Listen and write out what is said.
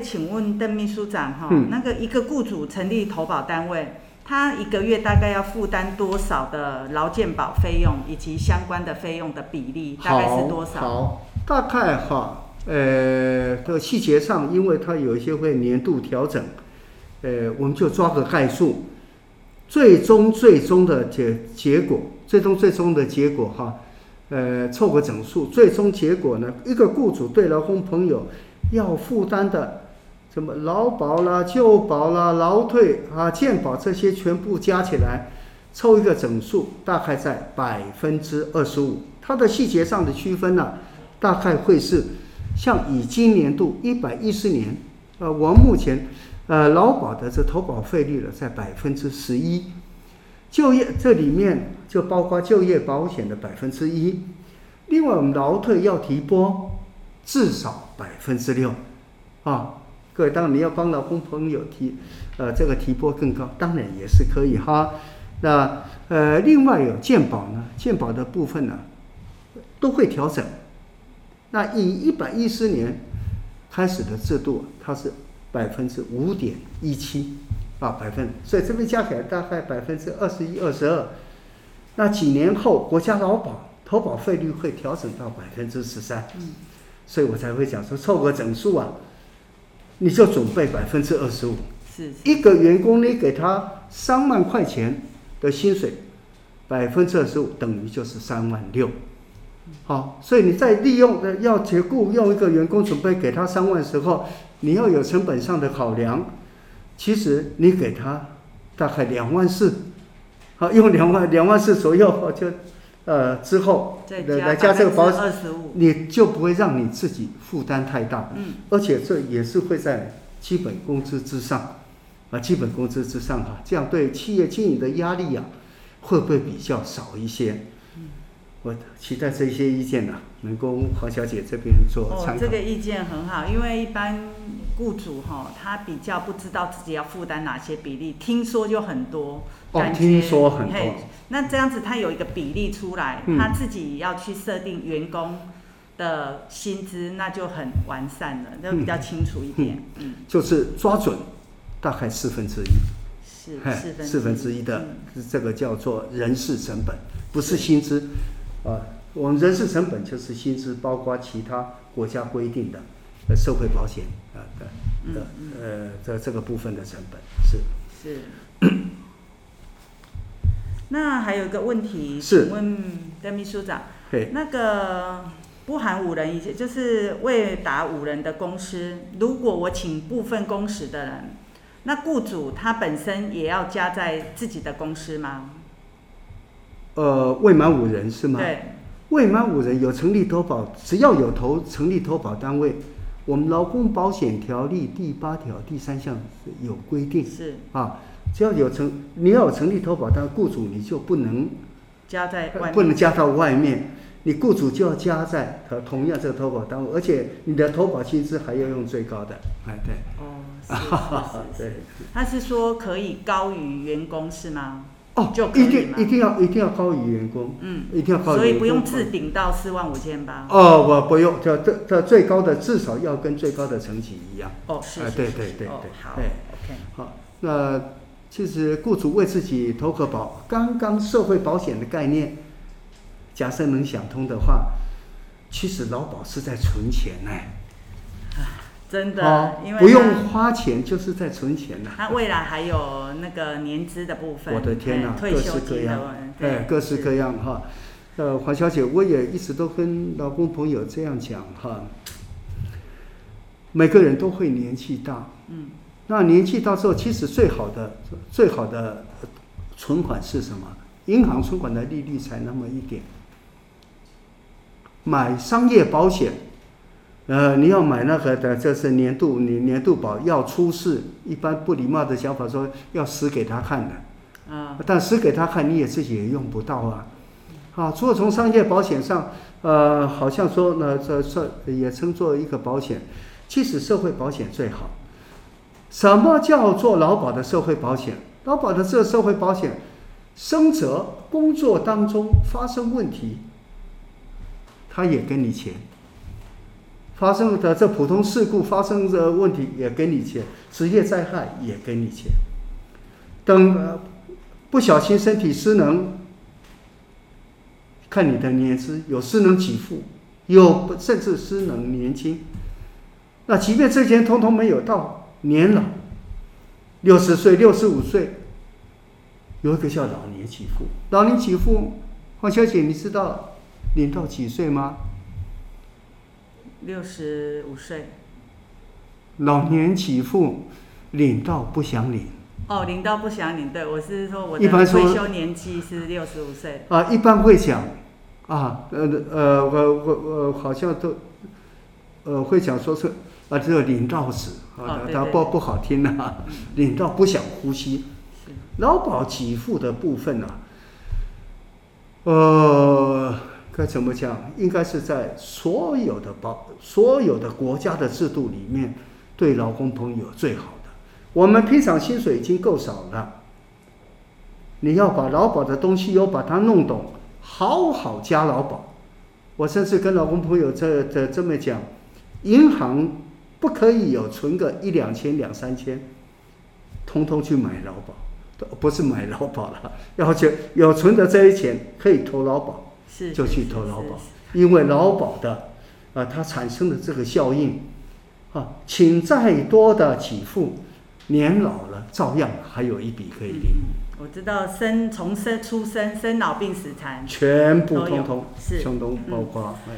请问邓秘书长哈，嗯、那个一个雇主成立投保单位，他一个月大概要负担多少的劳健保费用，以及相关的费用的比例大概是多少？好，好大概哈，呃，这个细节上，因为它有一些会年度调整，呃，我们就抓个概述，最终最终的结结果，最终最终的结果哈，呃，凑个整数，最终结果呢，一个雇主对劳工朋友要负担的。什么劳保啦、就保啦、劳退啊、健保这些全部加起来，凑一个整数，大概在百分之二十五。它的细节上的区分呢、大概会是像以今年度一百一十年，呃，我们目前呃劳保的这投保费率呢，在百分之十一，就业这里面就包括就业保险的百分之一，另外我们劳退要提拨至少百分之六，啊。各位，当然你要帮老公朋友提，呃，这个提拨更高，当然也是可以哈。那呃，另外有健保呢，健保的部分呢，都会调整。那以一百一十年开始的制度，它是百分之五点一七啊，百分，所以这边加起来大概百分之二十一、二十二。那几年后，国家劳保投保费率会调整到百分之十三。嗯，所以我才会讲说凑个整数啊。你就准备百分之二十五，是一个员工你给他三万块钱的薪水，百分之二十五等于就是三万六，好，所以你在利用的要结雇用一个员工准备给他三万的时候，你要有成本上的考量，其实你给他大概两万四，好，用两万两万四左右就。呃，之后来来加这个保险，你就不会让你自己负担太大。嗯，而且这也是会在基本工资之上，啊，基本工资之上哈，这样对企业经营的压力呀，会不会比较少一些？嗯，我期待这些意见呢，能够黄小姐这边做参考。哦，这个意见很好，因为一般雇主哈，他比较不知道自己要负担哪些比例，听说就很多。哦，听说很多。那这样子，他有一个比例出来，嗯、他自己要去设定员工的薪资，那就很完善了，就比较清楚一点。嗯，嗯就是抓准大概四分之一，是四分之一的，嗯、这个叫做人事成本，不是薪资。是啊，我们人事成本就是薪资，包括其他国家规定的社会保险啊的的呃这这个部分的成本是是。那还有一个问题，是请问邓秘书长，那个不含五人以及就是未达五人的公司，如果我请部分工时的人，那雇主他本身也要加在自己的公司吗？呃，未满五人是吗？对，未满五人有成立投保，只要有投成立投保单位，我们劳工保险条例第八条第三项有规定，是啊。只要有成，你要有成立投保单，雇主你就不能加在外面，不能加到外面，你雇主就要加在和同样这个投保单位，而且你的投保薪资还要用最高的，哎对。哦，是是是，对。他是说可以高于员工是吗？哦，就一定一定要一定要高于员工，嗯，一定要高于员工。所以不用置顶到四万五千八。哦，我不用，就这这最高的至少要跟最高的层级一样。哦，是是是。对对对对。好，OK，好，那。其实雇主为自己投个保，刚刚社会保险的概念，假设能想通的话，其实劳保是在存钱呢。真的，因为不用花钱就是在存钱呢。他未来还有那个年资的部分。我的天哪，退休金的，哎，各式各样哈。呃，黄小姐，我也一直都跟老公朋友这样讲哈。每个人都会年纪大。嗯。那年纪大之后，其实最好的、最好的存款是什么？银行存款的利率才那么一点。买商业保险，呃，你要买那个的，这是年度你年度保要出事，一般不礼貌的想法说要死给他看的。啊。但死给他看，你也自己也用不到啊。啊，除了从商业保险上，呃，好像说呢，这这也称作一个保险，其实社会保险最好。什么叫做劳保的社会保险？劳保的这社会保险，生者工作当中发生问题，他也给你钱。发生的这普通事故发生的问题也给你钱，职业灾害也给你钱。等不小心身体失能，看你的年资，有失能给付，有甚至失能年金。那即便这些通通没有到年老，六十岁、六十五岁，有一个叫老年给付。老年给付，黄小姐，你知道领到几岁吗？六十五岁。老年给付领到不想领。哦，领到不想领，对，我是说我的退休年纪是六十五岁。啊，一般会讲，啊，呃呃，我我我好像都，呃，会讲说是啊，这个领到死啊，它不不好听呐、啊，领到不想呼吸。劳保给付的部分呢、啊，呃，该怎么讲？应该是在所有的保，所有的国家的制度里面，对劳工朋友最好的。我们平常薪水已经够少了，你要把劳保的东西又把它弄懂，好好加劳保。我甚至跟劳工朋友这这这么讲，银行不可以有存个一两千两三千，通通去买劳保，不是买劳保了，要求有存的这些钱可以投劳保，就去投劳保，因为劳保的啊，它产生的这个效应啊，请再多的给付。年老了，照样还有一笔可以领。嗯、我知道生从生出生、生老病死残，全部通通，是通通包括。嗯